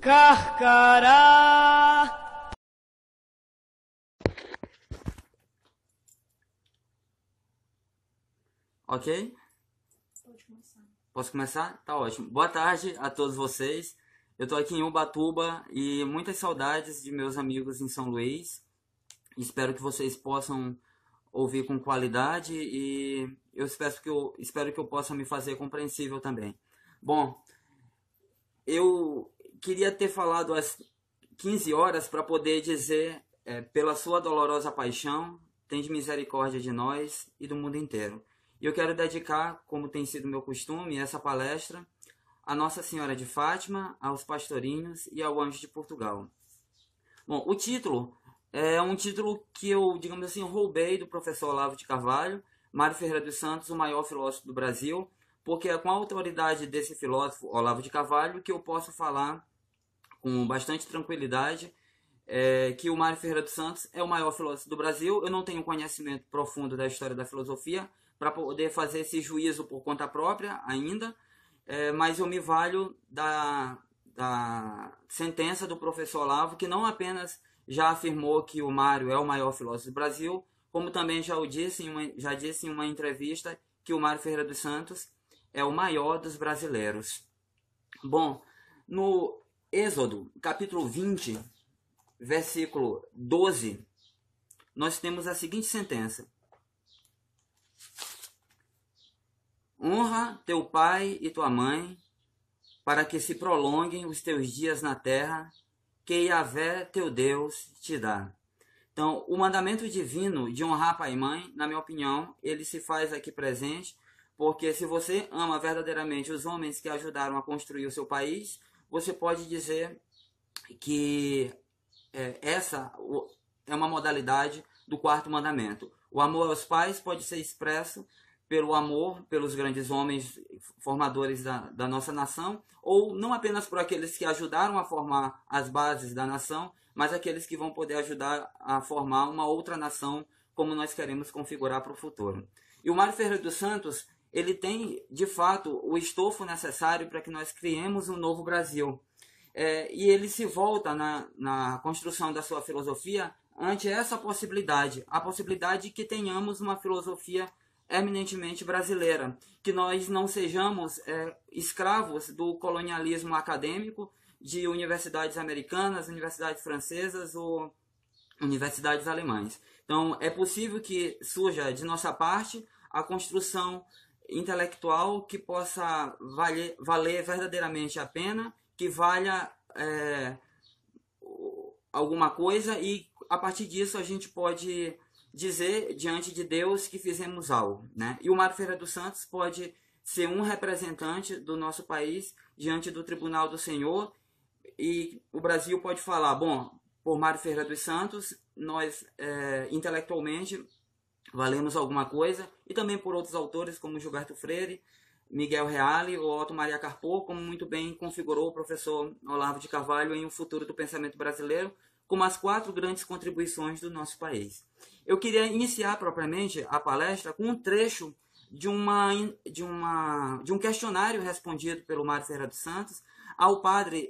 Carcará. Ok? Posso começar? Tá ótimo. Boa tarde a todos vocês. Eu tô aqui em Ubatuba e muitas saudades de meus amigos em São Luís. Espero que vocês possam ouvir com qualidade e eu espero que eu, espero que eu possa me fazer compreensível também. Bom, eu queria ter falado às 15 horas para poder dizer, é, pela sua dolorosa paixão, tem de misericórdia de nós e do mundo inteiro. E eu quero dedicar, como tem sido meu costume, essa palestra a Nossa Senhora de Fátima, aos pastorinhos e ao Anjo de Portugal. Bom, o título é um título que eu, digamos assim, roubei do professor Olavo de Carvalho, Mário Ferreira dos Santos, o maior filósofo do Brasil, porque é com a autoridade desse filósofo, Olavo de Carvalho, que eu posso falar com bastante tranquilidade é, que o Mário Ferreira dos Santos é o maior filósofo do Brasil. Eu não tenho conhecimento profundo da história da filosofia para poder fazer esse juízo por conta própria ainda, é, mas eu me valho da, da sentença do professor Olavo, que não apenas já afirmou que o Mário é o maior filósofo do Brasil, como também já, o disse, em uma, já disse em uma entrevista que o Mário Ferreira dos Santos é o maior dos brasileiros. Bom, no Êxodo, capítulo 20, versículo 12, nós temos a seguinte sentença: Honra teu pai e tua mãe, para que se prolonguem os teus dias na terra, que Yahvé teu Deus te dá. Então, o mandamento divino de honrar pai e mãe, na minha opinião, ele se faz aqui presente, porque se você ama verdadeiramente os homens que ajudaram a construir o seu país, você pode dizer que é, essa é uma modalidade do quarto mandamento. O amor aos pais pode ser expresso pelo amor pelos grandes homens formadores da, da nossa nação, ou não apenas por aqueles que ajudaram a formar as bases da nação, mas aqueles que vão poder ajudar a formar uma outra nação como nós queremos configurar para o futuro. E o Mário Ferreira dos Santos, ele tem, de fato, o estofo necessário para que nós criemos um novo Brasil. É, e ele se volta na, na construção da sua filosofia ante essa possibilidade, a possibilidade de que tenhamos uma filosofia eminentemente brasileira, que nós não sejamos é, escravos do colonialismo acadêmico de universidades americanas, universidades francesas ou universidades alemãs. Então, é possível que surja de nossa parte a construção intelectual que possa valer, valer verdadeiramente a pena, que valha é, alguma coisa e a partir disso a gente pode dizer diante de Deus que fizemos algo, né? E o Mário Ferreira dos Santos pode ser um representante do nosso país diante do Tribunal do Senhor e o Brasil pode falar, bom, por Mário Ferreira dos Santos, nós é, intelectualmente valemos alguma coisa e também por outros autores como Gilberto Freire, Miguel Reale ou Otto Maria Carpo, como muito bem configurou o professor Olavo de Carvalho em O Futuro do Pensamento Brasileiro, como as quatro grandes contribuições do nosso país. Eu queria iniciar propriamente a palestra com um trecho de, uma, de, uma, de um questionário respondido pelo Mário Ferreira dos Santos ao padre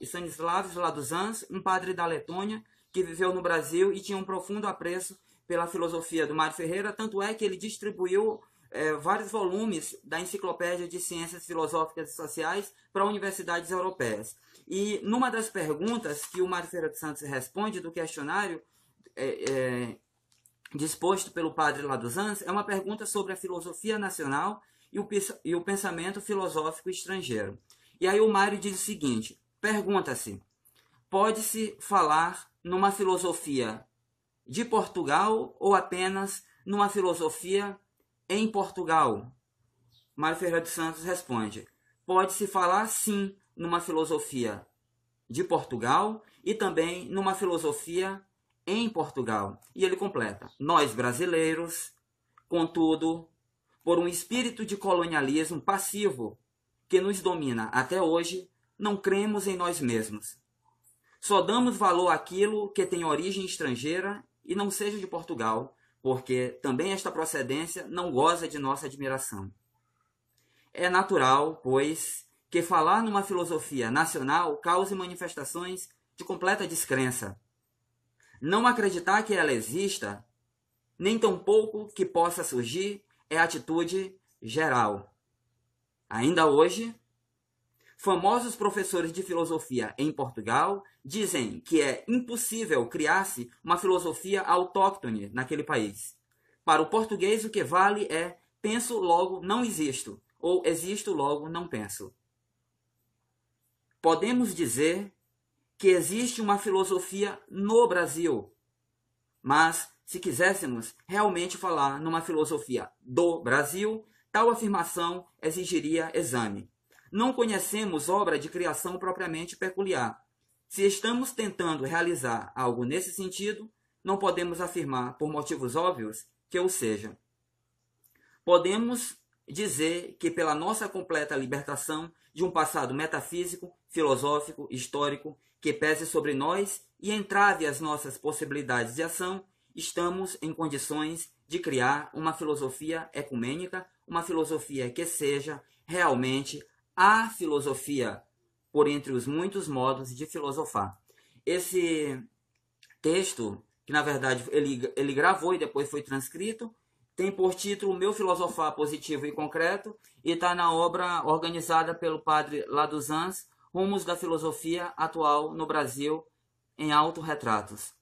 Stanislav Laduzans, um padre da Letônia que viveu no Brasil e tinha um profundo apreço pela filosofia do Mário Ferreira, tanto é que ele distribuiu é, vários volumes da Enciclopédia de Ciências Filosóficas e Sociais para universidades europeias. E numa das perguntas que o Mário Ferreira dos Santos responde do questionário é, é, disposto pelo padre Laduzans, é uma pergunta sobre a filosofia nacional e o, e o pensamento filosófico estrangeiro. E aí o Mário diz o seguinte: pergunta-se, pode-se falar numa filosofia de Portugal ou apenas numa filosofia em Portugal? Mário Ferreira dos Santos responde: pode-se falar sim numa filosofia de Portugal e também numa filosofia em Portugal. E ele completa: nós brasileiros, contudo, por um espírito de colonialismo passivo que nos domina até hoje, não cremos em nós mesmos. Só damos valor àquilo que tem origem estrangeira e não seja de Portugal, porque também esta procedência não goza de nossa admiração. É natural, pois, que falar numa filosofia nacional cause manifestações de completa descrença. Não acreditar que ela exista, nem tampouco que possa surgir, é atitude geral. Ainda hoje, famosos professores de filosofia em Portugal dizem que é impossível criar-se uma filosofia autóctone naquele país. Para o português, o que vale é penso, logo não existo, ou existo, logo não penso. Podemos dizer que existe uma filosofia no Brasil, mas se quiséssemos realmente falar numa filosofia do Brasil, tal afirmação exigiria exame. Não conhecemos obra de criação propriamente peculiar. Se estamos tentando realizar algo nesse sentido, não podemos afirmar, por motivos óbvios, que o seja. Podemos dizer que, pela nossa completa libertação de um passado metafísico, filosófico, histórico, que pese sobre nós e entrave as nossas possibilidades de ação, estamos em condições de criar uma filosofia ecumênica, uma filosofia que seja realmente a filosofia, por entre os muitos modos de filosofar. Esse texto, que na verdade ele, ele gravou e depois foi transcrito, tem por título Meu Filosofar Positivo e Concreto e está na obra organizada pelo padre Laduzans, Rumos da Filosofia Atual no Brasil em Autorretratos.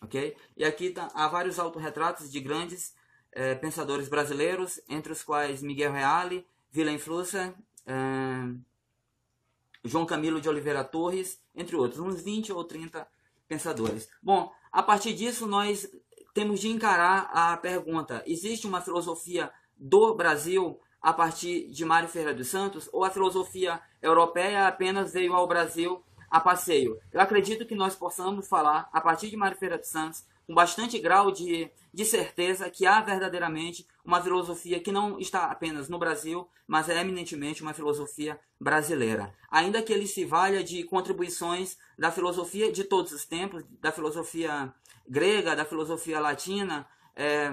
ok? E aqui tá, há vários autorretratos de grandes eh, pensadores brasileiros, entre os quais Miguel Reale, Willem Flusser, eh, João Camilo de Oliveira Torres, entre outros, uns 20 ou 30 pensadores. Bom, a partir disso nós temos de encarar a pergunta: existe uma filosofia do Brasil a partir de Mário Ferreira dos Santos ou a filosofia europeia apenas veio ao Brasil a passeio? Eu acredito que nós possamos falar a partir de Mário Ferreira dos Santos com bastante grau de, de certeza que há verdadeiramente uma filosofia que não está apenas no Brasil, mas é eminentemente uma filosofia brasileira. Ainda que ele se valha de contribuições da filosofia de todos os tempos, da filosofia grega, da filosofia latina, é,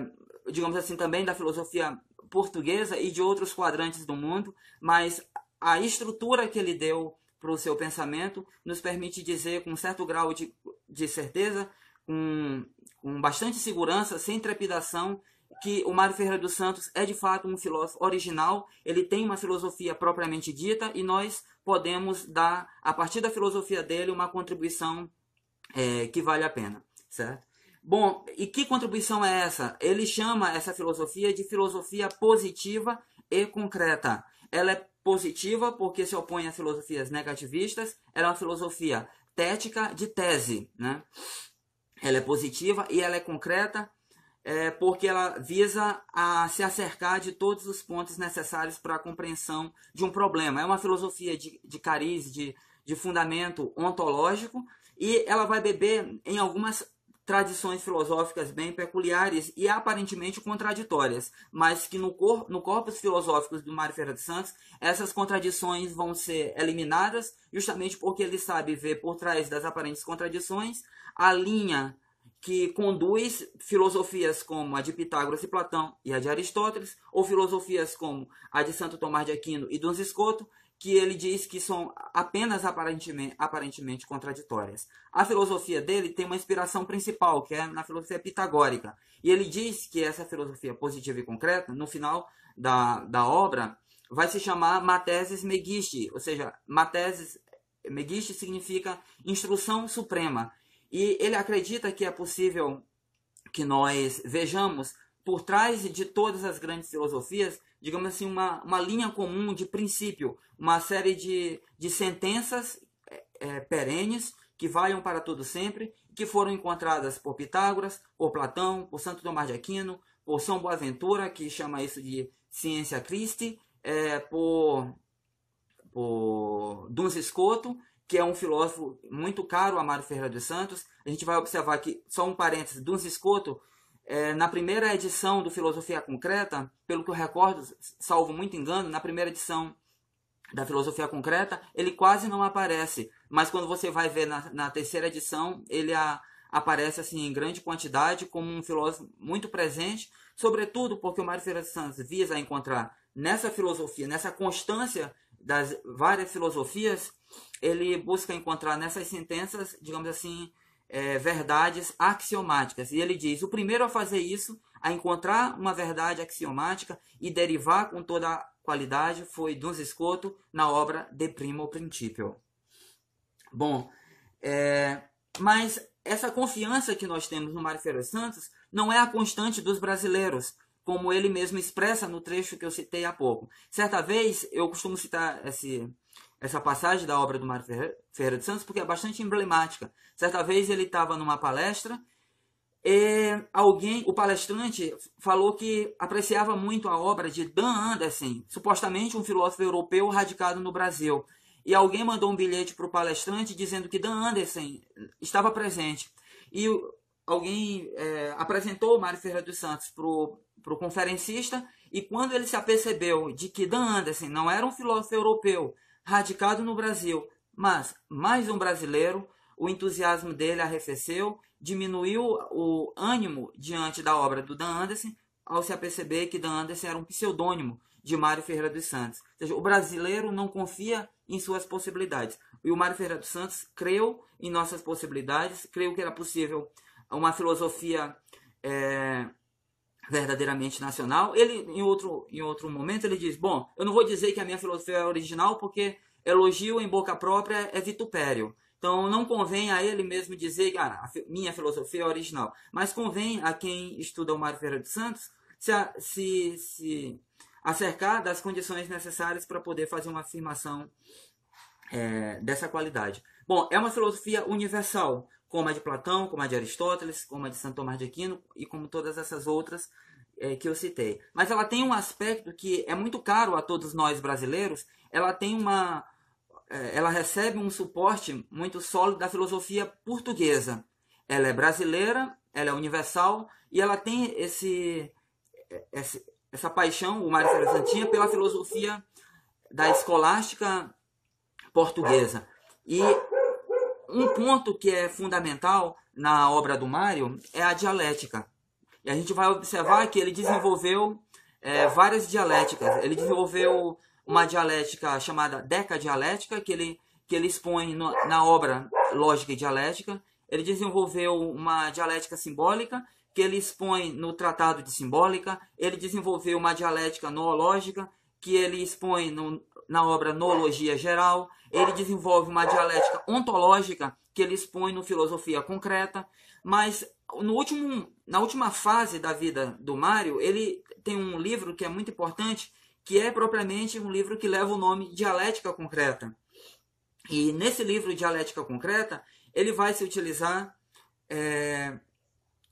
digamos assim, também da filosofia portuguesa e de outros quadrantes do mundo, mas a estrutura que ele deu para o seu pensamento nos permite dizer com certo grau de, de certeza, com, com bastante segurança, sem trepidação, que o Mário Ferreira dos Santos é de fato um filósofo original, ele tem uma filosofia propriamente dita e nós podemos dar, a partir da filosofia dele, uma contribuição é, que vale a pena certo? Bom, e que contribuição é essa? Ele chama essa filosofia de filosofia positiva e concreta. Ela é positiva porque se opõe a filosofias negativistas, ela é uma filosofia tética de tese, né? Ela é positiva e ela é concreta é, porque ela visa a se acercar de todos os pontos necessários para a compreensão de um problema. É uma filosofia de, de cariz, de, de fundamento ontológico, e ela vai beber em algumas tradições filosóficas bem peculiares e aparentemente contraditórias, mas que no, cor, no corpus filosófico do Mário Ferreira de Santos, essas contradições vão ser eliminadas, justamente porque ele sabe ver por trás das aparentes contradições a linha que conduz filosofias como a de Pitágoras e Platão e a de Aristóteles, ou filosofias como a de Santo Tomás de Aquino e Duns Scoto, que ele diz que são apenas aparentemente, aparentemente contraditórias. A filosofia dele tem uma inspiração principal, que é na filosofia pitagórica. E ele diz que essa filosofia positiva e concreta, no final da, da obra, vai se chamar Matesis Megisti, ou seja, Matesis Megisti significa instrução suprema. E ele acredita que é possível que nós vejamos por trás de todas as grandes filosofias digamos assim, uma, uma linha comum de princípio, uma série de, de sentenças é, é, perenes que valham para todo sempre, que foram encontradas por Pitágoras, por Platão, por Santo Tomás de Aquino, por São Boaventura, que chama isso de ciência Christi, é, por, por Duns Scoto, que é um filósofo muito caro a Mário Ferreira dos Santos. A gente vai observar que, só um parênteses, Duns Scoto é, na primeira edição do Filosofia Concreta, pelo que eu recordo, salvo muito engano, na primeira edição da Filosofia Concreta, ele quase não aparece. Mas quando você vai ver na, na terceira edição, ele a, aparece assim em grande quantidade como um filósofo muito presente, sobretudo porque o Mário Ferreira dos Santos visa encontrar nessa filosofia, nessa constância das várias filosofias, ele busca encontrar nessas sentenças, digamos assim, é, verdades axiomáticas. E ele diz: o primeiro a fazer isso, a encontrar uma verdade axiomática e derivar com toda a qualidade, foi Duns Escoto na obra De Primo Principio. Bom, é, mas essa confiança que nós temos no Mário Ferreira Santos não é a constante dos brasileiros, como ele mesmo expressa no trecho que eu citei há pouco. Certa vez, eu costumo citar esse, essa passagem da obra do Mário Ferreira de Santos porque é bastante emblemática. Certa vez ele estava numa palestra e alguém, o palestrante, falou que apreciava muito a obra de Dan Anderson, supostamente um filósofo europeu radicado no Brasil. E alguém mandou um bilhete para o palestrante dizendo que Dan Anderson estava presente. E alguém é, apresentou o Mário Ferreira dos Santos para o conferencista, e quando ele se apercebeu de que Dan Anderson não era um filósofo europeu radicado no Brasil, mas mais um brasileiro, o entusiasmo dele arrefeceu diminuiu o ânimo diante da obra do Dan Anderson ao se aperceber que Dan Anderson era um pseudônimo de Mário Ferreira dos Santos. Ou seja, o brasileiro não confia em suas possibilidades. E o Mário Ferreira dos Santos creu em nossas possibilidades, creu que era possível uma filosofia é, verdadeiramente nacional. Ele, em outro, em outro momento, ele diz, bom, eu não vou dizer que a minha filosofia é original, porque elogio em boca própria é vitupério. Então não convém a ele mesmo dizer que ah, a minha filosofia é original, mas convém a quem estuda o Mário Ferreira dos Santos se, se, se acercar das condições necessárias para poder fazer uma afirmação é, dessa qualidade. Bom, é uma filosofia universal, como a de Platão, como a de Aristóteles, como a de Santo Tomás de Aquino e como todas essas outras é, que eu citei. Mas ela tem um aspecto que é muito caro a todos nós brasileiros. Ela tem uma é, ela recebe um suporte muito sólido da filosofia portuguesa. Ela é brasileira, ela é universal e ela tem esse, esse essa paixão, o Mário Ferreira Santinha, pela filosofia da escolástica portuguesa. E um ponto que é fundamental na obra do Mário é a dialética. E a gente vai observar que ele desenvolveu é, várias dialéticas. Ele desenvolveu uma dialética chamada decadialética, que ele, que ele expõe no, na obra Lógica e Dialética. Ele desenvolveu uma dialética simbólica, que ele expõe no Tratado de Simbólica. Ele desenvolveu uma dialética noológica, que ele expõe no, na obra Noologia Geral. Ele desenvolve uma dialética ontológica, que ele expõe no Filosofia Concreta. Mas no último, na última fase da vida do Mário, ele tem um livro que é muito importante, que é propriamente um livro que leva o nome Dialética Concreta. E nesse livro Dialética Concreta, ele vai se utilizar é,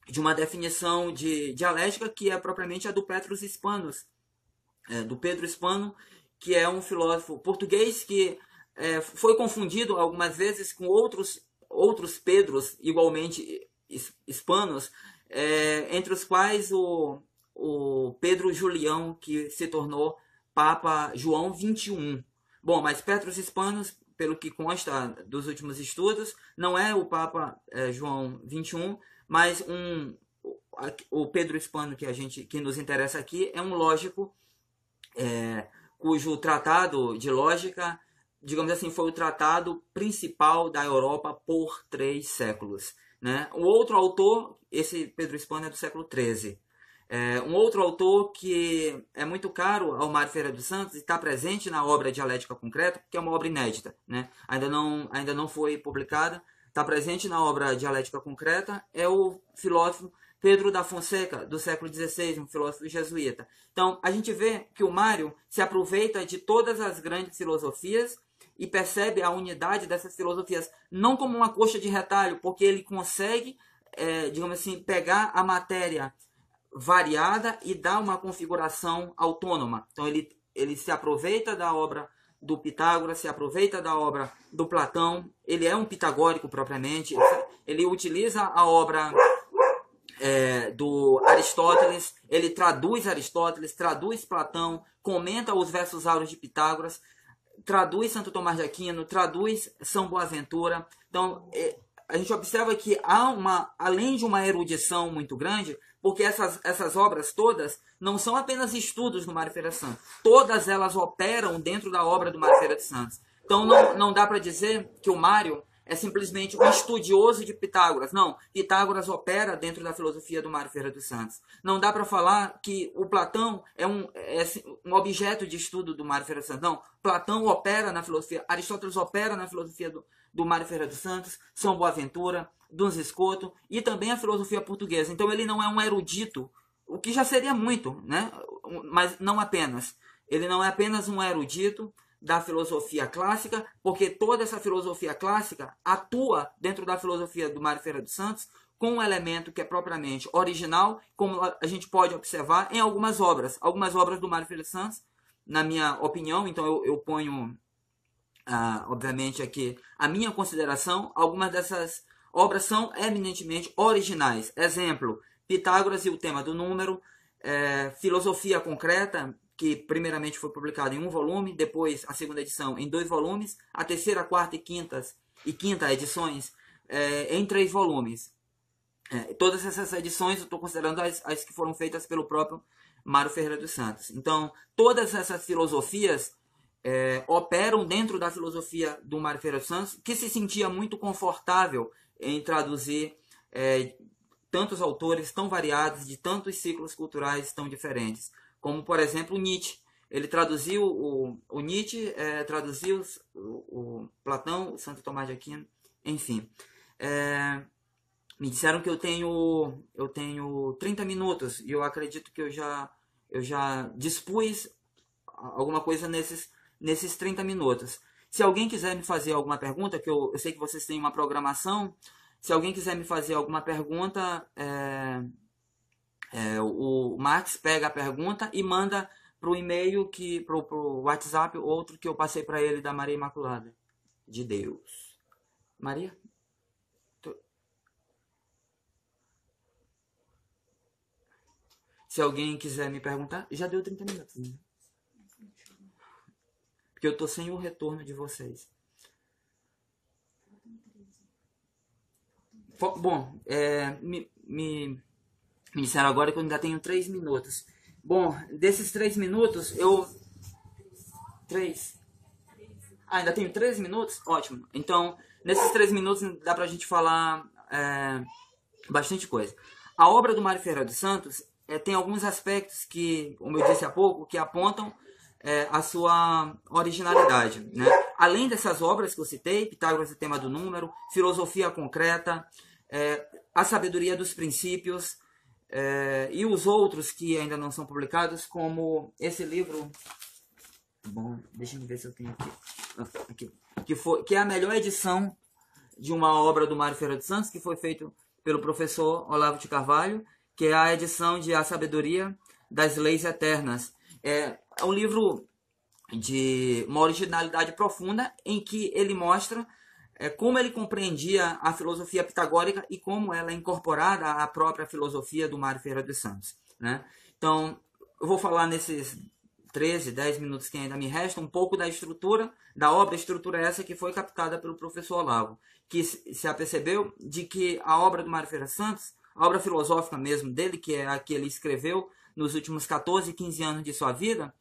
de uma definição de dialética que é propriamente a do Petrus Hispanos, é, do Pedro Hispano, que é um filósofo português que é, foi confundido algumas vezes com outros, outros Pedros igualmente hispanos, é, entre os quais o, o Pedro Julião, que se tornou Papa João 21. Bom, mas Petrus Hispanos, pelo que consta dos últimos estudos, não é o Papa é, João 21, mas um o Pedro Hispano que a gente que nos interessa aqui é um lógico é, cujo tratado de lógica, digamos assim, foi o tratado principal da Europa por três séculos. Né? O outro autor, esse Pedro Hispano é do século XIII. É, um outro autor que é muito caro ao Mário Ferreira dos Santos e está presente na obra Dialética Concreta, que é uma obra inédita, né? ainda, não, ainda não foi publicada, está presente na obra Dialética Concreta, é o filósofo Pedro da Fonseca, do século XVI, um filósofo jesuíta. Então, a gente vê que o Mário se aproveita de todas as grandes filosofias e percebe a unidade dessas filosofias, não como uma coxa de retalho, porque ele consegue, é, digamos assim, pegar a matéria variada e dá uma configuração autônoma. Então ele, ele se aproveita da obra do Pitágoras, se aproveita da obra do Platão, ele é um pitagórico propriamente, ele utiliza a obra é, do Aristóteles, ele traduz Aristóteles, traduz Platão, comenta os versos áureos de Pitágoras, traduz Santo Tomás de Aquino, traduz São Boaventura. Então, é, a gente observa que há uma, além de uma erudição muito grande, porque essas, essas obras todas não são apenas estudos do Mário Feira Santos, todas elas operam dentro da obra do Mário Feira de Santos. Então não, não dá para dizer que o Mário é simplesmente um estudioso de Pitágoras. Não, Pitágoras opera dentro da filosofia do Mário Ferreira dos Santos. Não dá para falar que o Platão é um, é um objeto de estudo do Mário Ferreira dos Santos. Não, Platão opera na filosofia, Aristóteles opera na filosofia do, do Mário Ferreira dos Santos, São Boaventura, Duns Escoto e também a filosofia portuguesa. Então ele não é um erudito, o que já seria muito, né? mas não apenas. Ele não é apenas um erudito, da filosofia clássica, porque toda essa filosofia clássica atua dentro da filosofia do Mário Ferreira dos Santos com um elemento que é propriamente original, como a gente pode observar em algumas obras. Algumas obras do Mário Ferreira dos Santos, na minha opinião, então eu, eu ponho, ah, obviamente, aqui a minha consideração, algumas dessas obras são eminentemente originais. Exemplo, Pitágoras e o tema do número, é, filosofia concreta, que primeiramente foi publicado em um volume, depois a segunda edição em dois volumes, a terceira, quarta e quinta e quinta edições é, em três volumes. É, todas essas edições eu estou considerando as, as que foram feitas pelo próprio Mário Ferreira dos Santos. Então, todas essas filosofias é, operam dentro da filosofia do Mário Ferreira dos Santos, que se sentia muito confortável em traduzir é, tantos autores tão variados, de tantos ciclos culturais tão diferentes como por exemplo Nietzsche. Ele traduziu o, o Nietzsche, é, traduziu o, o, Platão, Santo Tomás de Aquino, enfim. É, me disseram que eu tenho eu tenho 30 minutos e eu acredito que eu já eu já dispus alguma coisa nesses nesses 30 minutos. Se alguém quiser me fazer alguma pergunta, que eu, eu sei que vocês têm uma programação, se alguém quiser me fazer alguma pergunta, é, é, o Max pega a pergunta e manda para o e-mail que para o WhatsApp outro que eu passei para ele da Maria Imaculada de Deus. Maria? Tu... Se alguém quiser me perguntar, já deu 30 minutos. Né? Porque eu tô sem o retorno de vocês. Bom, é, me, me me disseram agora que eu ainda tenho três minutos. Bom, desses três minutos, eu. Três. Ah, ainda tenho três minutos? Ótimo. Então, nesses três minutos dá pra gente falar é, bastante coisa. A obra do Mário Ferreira dos Santos é, tem alguns aspectos que, como eu disse há pouco, que apontam é, a sua originalidade. Né? Além dessas obras que eu citei, Pitágoras, o tema do número, filosofia concreta, é, a sabedoria dos princípios, é, e os outros que ainda não são publicados, como esse livro. Bom, deixa eu ver se eu tenho aqui. Ah, aqui que, foi, que é a melhor edição de uma obra do Mário Ferreira dos Santos, que foi feito pelo professor Olavo de Carvalho, que é a edição de A Sabedoria das Leis Eternas. É, é um livro de uma originalidade profunda em que ele mostra é, como ele compreendia a filosofia pitagórica e como ela é incorporada à própria filosofia do Mário Ferreira dos Santos. Né? Então, eu vou falar nesses 13, 10 minutos que ainda me restam um pouco da estrutura da obra, estrutura essa que foi captada pelo professor Olavo, que se apercebeu de que a obra do Mário Ferreira Santos, a obra filosófica mesmo dele, que é a que ele escreveu nos últimos 14, 15 anos de sua vida,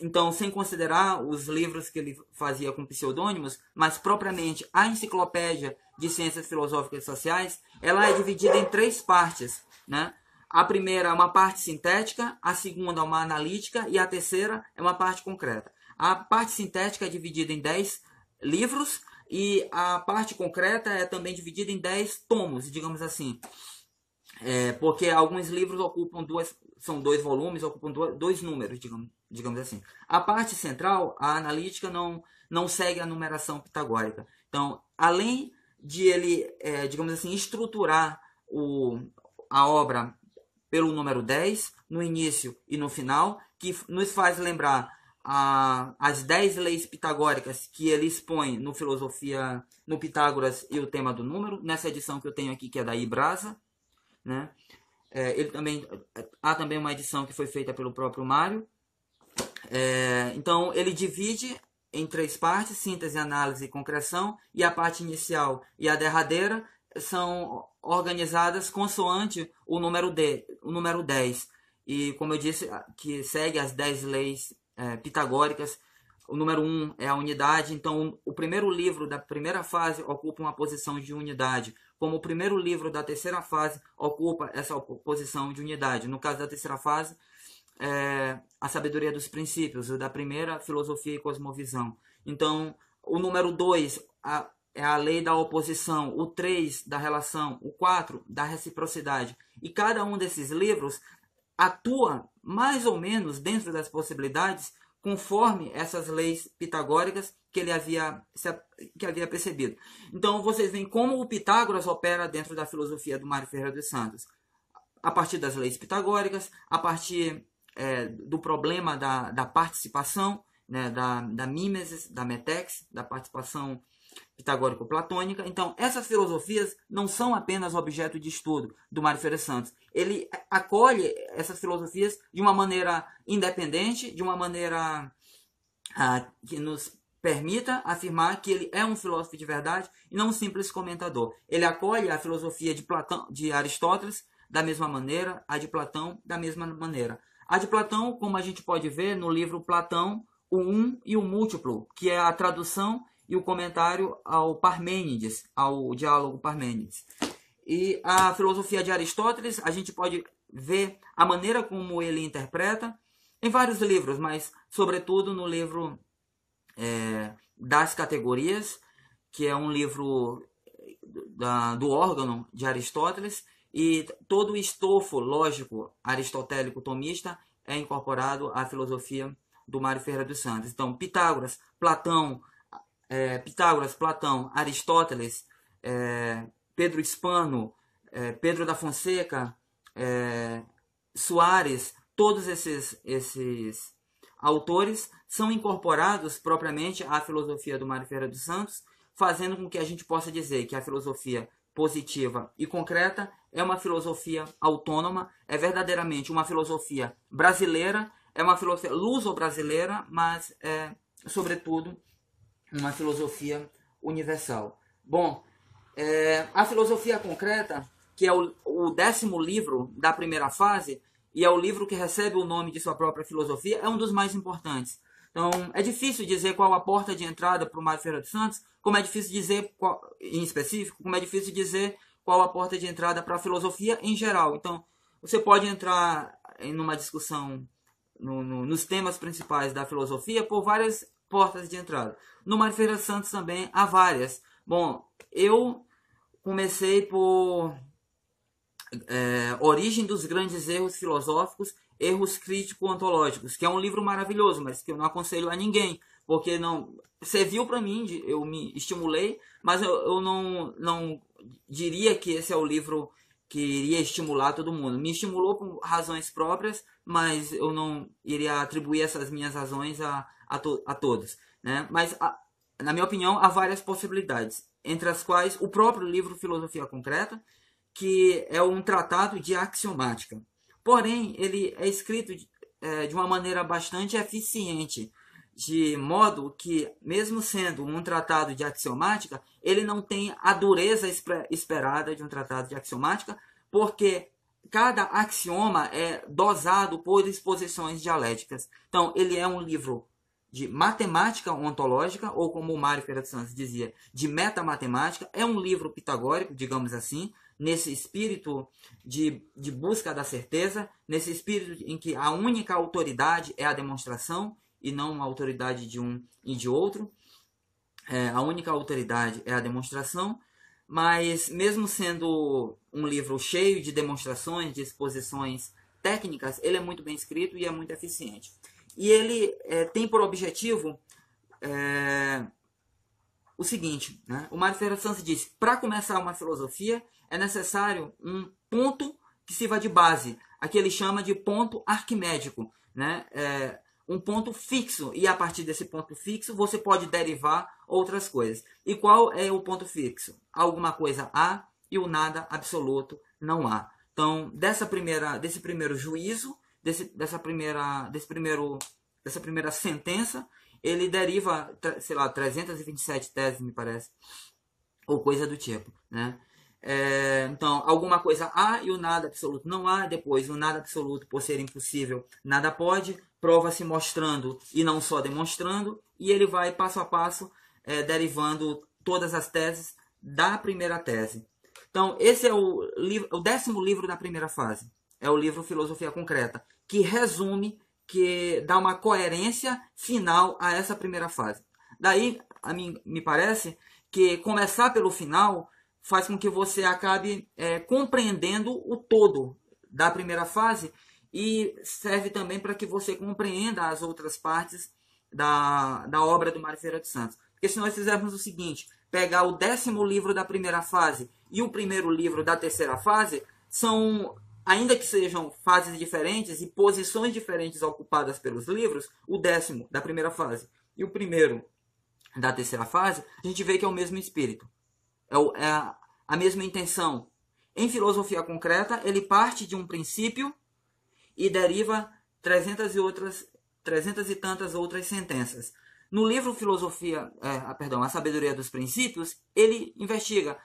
então, sem considerar os livros que ele fazia com pseudônimos, mas propriamente a enciclopédia de ciências filosóficas e sociais, ela é dividida em três partes. Né? A primeira é uma parte sintética, a segunda é uma analítica e a terceira é uma parte concreta. A parte sintética é dividida em dez livros e a parte concreta é também dividida em dez tomos, digamos assim. É, porque alguns livros ocupam duas, são dois volumes, ocupam dois números, digamos, digamos assim. A parte central, a analítica, não, não segue a numeração pitagórica. Então, além de ele, é, digamos assim, estruturar o, a obra pelo número 10, no início e no final, que nos faz lembrar a, as 10 leis pitagóricas que ele expõe no Filosofia, no Pitágoras e o tema do número, nessa edição que eu tenho aqui, que é da Ibrasa, né? É, ele também há também uma edição que foi feita pelo próprio Mário. É, então ele divide em três partes: síntese, análise e concreção. E a parte inicial e a derradeira são organizadas consoante o número, de, o número 10. E, como eu disse, que segue as 10 leis é, pitagóricas. O número 1 é a unidade. Então, o primeiro livro da primeira fase ocupa uma posição de unidade. Como o primeiro livro da terceira fase ocupa essa posição de unidade. No caso da terceira fase, é a sabedoria dos princípios, da primeira, filosofia e cosmovisão. Então, o número 2 é a lei da oposição, o 3 da relação, o 4 da reciprocidade. E cada um desses livros atua mais ou menos dentro das possibilidades conforme essas leis pitagóricas que ele havia, que havia percebido. Então vocês veem como o Pitágoras opera dentro da filosofia do Mário Ferreira dos Santos. A partir das leis pitagóricas, a partir é, do problema da, da participação, né, da, da mimesis, da metex, da participação pitagórico-platônica. Então, essas filosofias não são apenas objeto de estudo do Mário Ferreira Santos. Ele acolhe essas filosofias de uma maneira independente, de uma maneira ah, que nos permita afirmar que ele é um filósofo de verdade e não um simples comentador. Ele acolhe a filosofia de Platão, de Aristóteles da mesma maneira, a de Platão da mesma maneira. A de Platão, como a gente pode ver no livro Platão, o um e o múltiplo, que é a tradução e o comentário ao Parmênides, ao diálogo Parmênides. E a filosofia de Aristóteles, a gente pode ver a maneira como ele interpreta em vários livros, mas sobretudo no livro é, das categorias, que é um livro da, do órgão de Aristóteles, e todo o estofo lógico aristotélico tomista é incorporado à filosofia do Mário Ferreira dos Santos. Então, Pitágoras, Platão, é, Pitágoras, Platão, Aristóteles, é, Pedro Hispano, é, Pedro da Fonseca, é, Soares, todos esses, esses autores são incorporados propriamente à filosofia do Mário Ferreira dos Santos, fazendo com que a gente possa dizer que a filosofia positiva e concreta é uma filosofia autônoma, é verdadeiramente uma filosofia brasileira, é uma filosofia luso-brasileira, mas é, sobretudo, uma filosofia universal. Bom, é, a filosofia concreta, que é o, o, décimo livro da primeira fase, e é o livro que recebe o nome de sua própria filosofia, é um dos mais importantes. Então, é difícil dizer qual a porta de entrada para o Mário Ferreira dos Santos, como é difícil dizer, qual, em específico, como é difícil dizer qual a porta de entrada para a filosofia em geral. Então, você pode entrar em uma discussão no, no, nos temas principais da filosofia por várias portas de entrada. No Mário Ferreira Santos também há várias. Bom, eu comecei por é, Origem dos Grandes Erros Filosóficos, Erros Crítico-Ontológicos, que é um livro maravilhoso, mas que eu não aconselho a ninguém, porque não serviu para mim, eu me estimulei, mas eu, eu não, não diria que esse é o livro que iria estimular todo mundo. Me estimulou por razões próprias, mas eu não iria atribuir essas minhas razões a, a, to a todos. Né? Mas, a, na minha opinião, há várias possibilidades, entre as quais o próprio livro Filosofia Concreta, que é um tratado de axiomática. Porém, ele é escrito de, é, de uma maneira bastante eficiente, de modo que, mesmo sendo um tratado de axiomática, ele não tem a dureza esperada de um tratado de axiomática, porque cada axioma é dosado por exposições dialéticas. Então, ele é um livro de matemática ontológica, ou como o Mário Ferreira Santos dizia, de metamatemática. É um livro pitagórico, digamos assim, nesse espírito de, de busca da certeza, nesse espírito em que a única autoridade é a demonstração e não a autoridade de um e de outro. É, a única autoridade é a demonstração, mas mesmo sendo um livro cheio de demonstrações, de exposições técnicas, ele é muito bem escrito e é muito eficiente. E ele é, tem por objetivo é, o seguinte: né? o Mário Ferreira Santos diz para começar uma filosofia é necessário um ponto que sirva de base, aqui ele chama de ponto arquimédico, né? É, um ponto fixo, e a partir desse ponto fixo você pode derivar outras coisas. E qual é o ponto fixo? Alguma coisa há e o nada absoluto não há. Então, dessa primeira, desse primeiro juízo, desse, dessa primeira, desse primeiro, dessa primeira sentença, ele deriva, sei lá, 327 teses, me parece, ou coisa do tipo, né? É, então, alguma coisa há e o nada absoluto não há. Depois, o nada absoluto, por ser impossível, nada pode. Prova se mostrando e não só demonstrando. E ele vai passo a passo é, derivando todas as teses da primeira tese. Então, esse é o, livro, o décimo livro da primeira fase. É o livro Filosofia Concreta, que resume, que dá uma coerência final a essa primeira fase. Daí, a mim me parece que começar pelo final faz com que você acabe é, compreendendo o todo da primeira fase e serve também para que você compreenda as outras partes da, da obra do Mário Feira de Santos. Porque se nós fizermos o seguinte, pegar o décimo livro da primeira fase e o primeiro livro da terceira fase, são, ainda que sejam fases diferentes e posições diferentes ocupadas pelos livros, o décimo da primeira fase e o primeiro da terceira fase, a gente vê que é o mesmo espírito. É, o, é a, mesma intenção. Em filosofia concreta, ele parte de um princípio e deriva 300 e outras 300 e tantas outras sentenças. No livro Filosofia, é, ah, perdão, A Sabedoria dos Princípios, ele investiga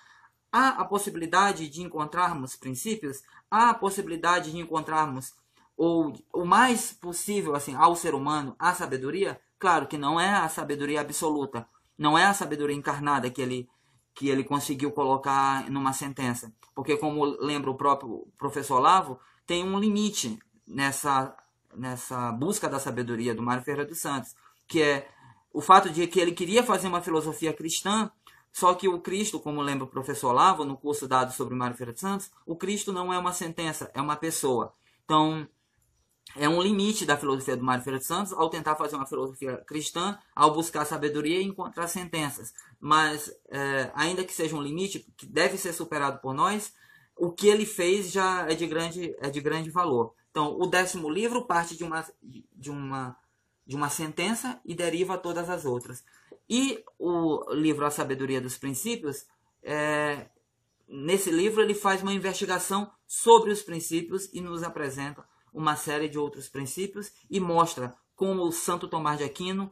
há a possibilidade de encontrarmos princípios, há a possibilidade de encontrarmos ou o mais possível assim ao ser humano a sabedoria. Claro que não é a sabedoria absoluta, não é a sabedoria encarnada que ele que ele conseguiu colocar numa sentença, porque como lembra o próprio professor Lavo, tem um limite nessa nessa busca da sabedoria do Mário Ferreira dos Santos, que é o fato de que ele queria fazer uma filosofia cristã, só que o Cristo, como lembra o professor Lavo no curso dado sobre Mário Ferreira dos Santos, o Cristo não é uma sentença, é uma pessoa. Então, é um limite da filosofia do Mário Ferreira dos Santos ao tentar fazer uma filosofia cristã, ao buscar sabedoria e encontrar sentenças. Mas, é, ainda que seja um limite que deve ser superado por nós, o que ele fez já é de grande, é de grande valor. Então, o décimo livro parte de uma, de uma, de uma sentença e deriva todas as outras. E o livro A Sabedoria dos Princípios, é, nesse livro ele faz uma investigação sobre os princípios e nos apresenta uma série de outros princípios e mostra como o Santo Tomás de Aquino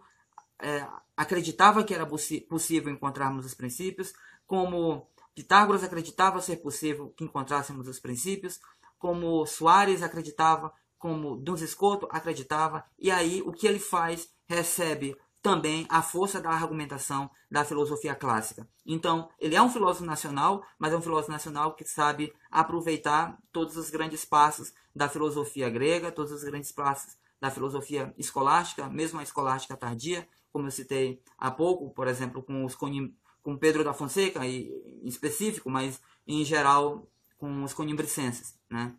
é, acreditava que era possível encontrarmos os princípios, como Pitágoras acreditava ser possível que encontrássemos os princípios, como Soares acreditava, como Duns Escoto acreditava, e aí o que ele faz recebe também a força da argumentação da filosofia clássica. Então, ele é um filósofo nacional, mas é um filósofo nacional que sabe aproveitar todos os grandes passos da filosofia grega, todos os grandes passos da filosofia escolástica, mesmo a escolástica tardia, como eu citei há pouco, por exemplo, com, os, com Pedro da Fonseca, em específico, mas em geral com os conimbricenses, né?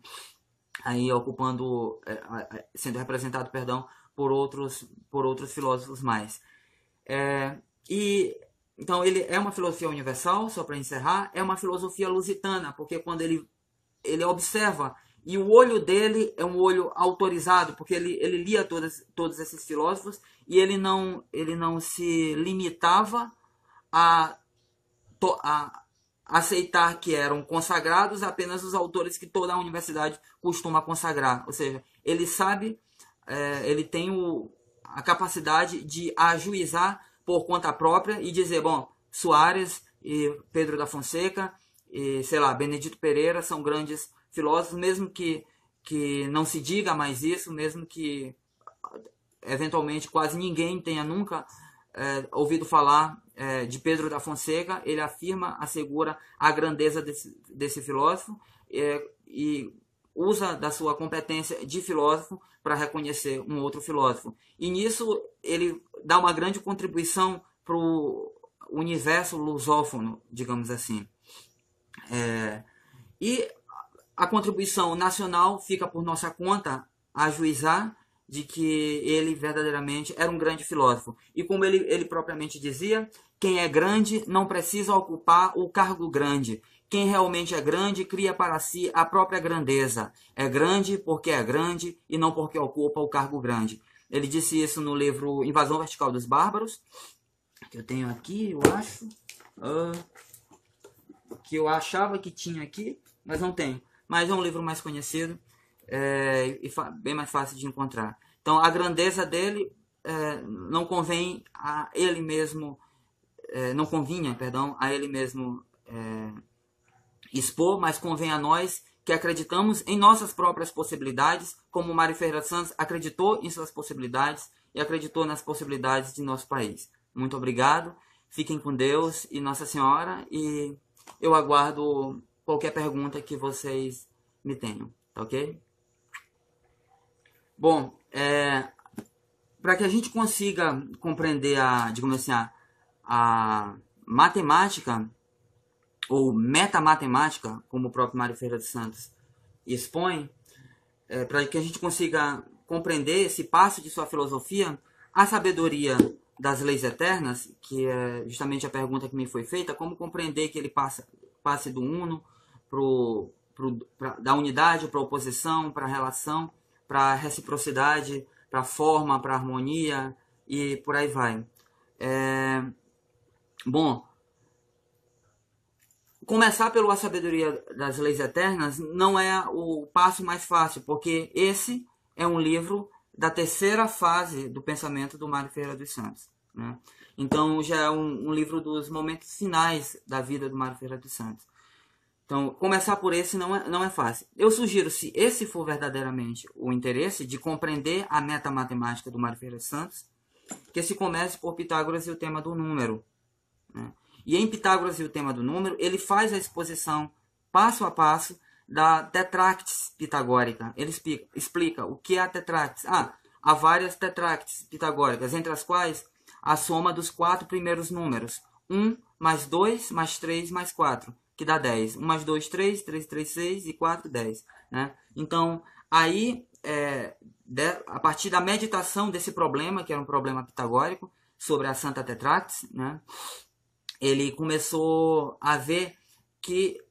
Aí ocupando, é, sendo representado, perdão, por outros, por outros filósofos mais. É, e então ele é uma filosofia universal, só para encerrar, é uma filosofia lusitana, porque quando ele ele observa e o olho dele é um olho autorizado, porque ele, ele lia todos, todos esses filósofos e ele não, ele não se limitava a, a, aceitar que eram consagrados apenas os autores que toda a universidade costuma consagrar. Ou seja, ele sabe, é, ele tem o, a capacidade de ajuizar por conta própria e dizer, bom, Soares e Pedro da Fonseca e, sei lá, Benedito Pereira são grandes filósofos, mesmo que, que não se diga mais isso, mesmo que eventualmente quase ninguém tenha nunca é, ouvido falar é, de Pedro da Fonseca, ele afirma, assegura a grandeza desse, desse filósofo é, e usa da sua competência de filósofo para reconhecer um outro filósofo. E nisso ele dá uma grande contribuição para o universo lusófono, digamos assim. É, e a contribuição nacional fica por nossa conta ajuizar de que ele verdadeiramente era um grande filósofo. E como ele, ele propriamente dizia, quem é grande não precisa ocupar o cargo grande. Quem realmente é grande cria para si a própria grandeza. É grande porque é grande e não porque ocupa o cargo grande. Ele disse isso no livro Invasão Vertical dos Bárbaros, que eu tenho aqui, eu acho. Uh, que eu achava que tinha aqui, mas não tenho. Mas é um livro mais conhecido é, e bem mais fácil de encontrar. Então, a grandeza dele é, não convém a ele mesmo, é, não convinha, perdão, a ele mesmo expor, mas convém a nós que acreditamos em nossas próprias possibilidades, como Mário Ferreira Santos acreditou em suas possibilidades e acreditou nas possibilidades de nosso país. Muito obrigado, fiquem com Deus e Nossa Senhora e eu aguardo qualquer pergunta que vocês me tenham, tá ok? Bom, é, para que a gente consiga compreender a, digamos assim, a, a matemática ou metamatemática, como o próprio Mário Ferreira de Santos expõe, é, para que a gente consiga compreender esse passo de sua filosofia, a sabedoria das leis eternas, que é justamente a pergunta que me foi feita, como compreender que ele passa, passe do uno pro, pro, pra, da unidade para a oposição, para a relação, para a reciprocidade, para a forma, para a harmonia e por aí vai. É, bom, começar pela sabedoria das leis eternas não é o passo mais fácil, porque esse é um livro da terceira fase do pensamento do Mário Ferreira dos Santos. Né? Então já é um, um, livro dos momentos finais da vida do Mário Ferreira dos Santos. Então, começar por esse não é, não é fácil. Eu sugiro, se esse for verdadeiramente o interesse de compreender a meta matemática do Mário Ferreira Santos, que se comece por Pitágoras e o tema do número. Né? E em Pitágoras e o tema do número, ele faz a exposição passo a passo da tetractis pitagórica. Ele explica, explica o que é a tetractis. Ah, há várias tetractis pitagóricas, entre as quais a soma dos quatro primeiros números. 1 mais 2 mais 3 mais 4, que dá 10. 1 mais 2, 3, 3, 3, 6 e 4, 10. Né? Então, aí, é, de, a partir da meditação desse problema, que era um problema pitagórico, sobre a Santa Tetractis, né? ele começou a ver que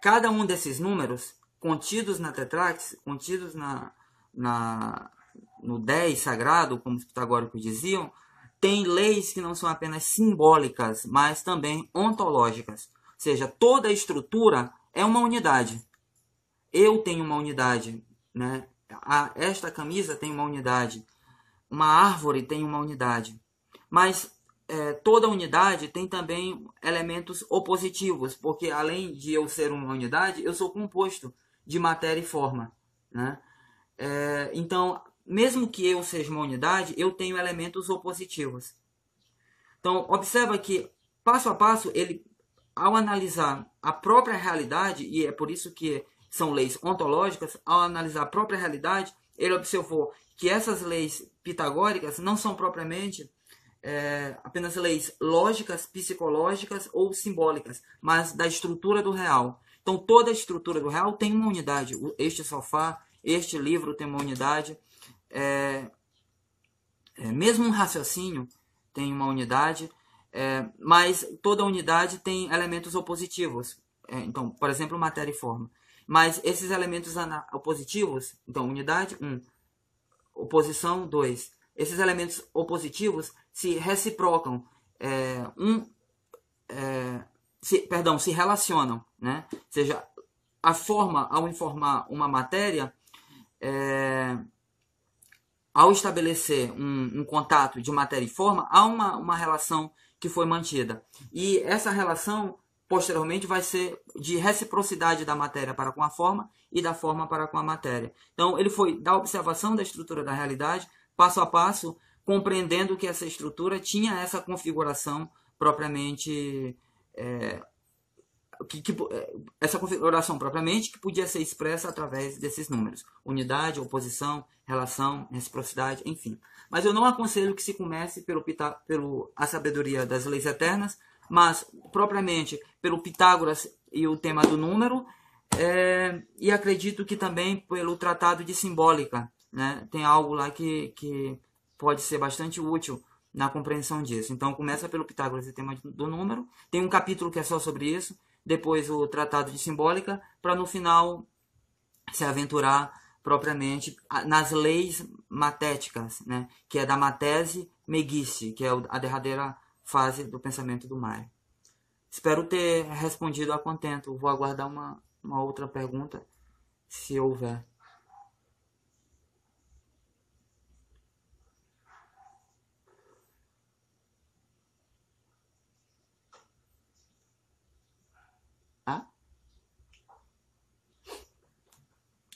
cada um desses números contidos na Tetrax, contidos na, na, no 10 sagrado, como os pitagóricos diziam, tem leis que não são apenas simbólicas, mas também ontológicas. Seja, toda a estrutura é uma unidade. Eu tenho uma unidade, né? A, esta camisa tem uma unidade. Uma árvore tem uma unidade. Mas é, toda unidade tem também elementos opositivos, porque além de eu ser uma unidade, eu sou composto de matéria e forma. Né? É, então, mesmo que eu seja uma unidade, eu tenho elementos opositivos. Então, observa que, passo a passo, ele, ao analisar a própria realidade, e é por isso que são leis ontológicas, ao analisar a própria realidade, ele observou que essas leis pitagóricas não são propriamente é, apenas leis lógicas, psicológicas ou simbólicas, mas da estrutura do real. Então, toda a estrutura do real tem uma unidade. Este sofá, este livro tem uma unidade. É, é, mesmo um raciocínio tem uma unidade, é, mas toda unidade tem elementos opositivos. É, então, por exemplo, matéria e forma. Mas esses elementos opositivos, então, unidade 1, um, oposição 2. Esses elementos opositivos se reciprocam, é, um, é, se, perdão, se relacionam, né? Ou seja, a forma ao informar uma matéria, é, ao estabelecer um, um, contato de matéria e forma, há uma, uma relação que foi mantida. E essa relação, posteriormente, vai ser de reciprocidade da matéria para com a forma e da forma para com a matéria. Então, ele foi da observação da estrutura da realidade, passo a passo, compreendendo que essa estrutura tinha essa configuração propriamente é, que, que, é, essa configuração propriamente que podia ser expressa através desses números. Unidade oposição relação reciprocidade enfim. Mas eu não aconselho que se comece pelo, pelo a sabedoria das leis eternas mas propriamente pelo Pitágoras e o tema do número é, e acredito que também pelo tratado de simbólica né? Tem algo lá que, que pode ser bastante útil na compreensão disso. Então começa pelo Pitágoras e tema do número, tem um capítulo que é só sobre isso, depois o tratado de simbólica, para no final se aventurar propriamente nas leis matéticas, né? que é da matese megice, que é a derradeira fase do pensamento do Maia. Espero ter respondido a contento. Vou aguardar uma, uma outra pergunta, se houver.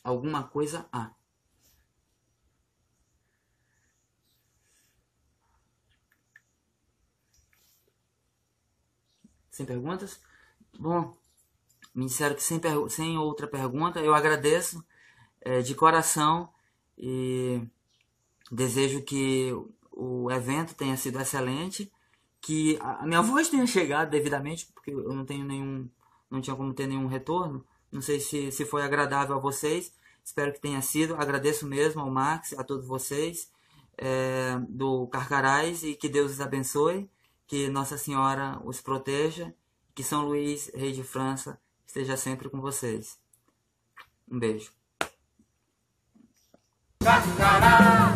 Alguma coisa há. Sem perguntas? Bom, me disseram que sem, sem outra pergunta, eu agradeço é, de coração e desejo que o evento tenha sido excelente, que a minha voz tenha chegado devidamente, porque eu não tenho nenhum, não tinha como ter nenhum retorno. Não sei se, se foi agradável a vocês, espero que tenha sido. Agradeço mesmo ao Max, a todos vocês é, do Carcarás e que Deus os abençoe que Nossa Senhora os proteja, que São Luís, Rei de França, esteja sempre com vocês. Um beijo. Carcará,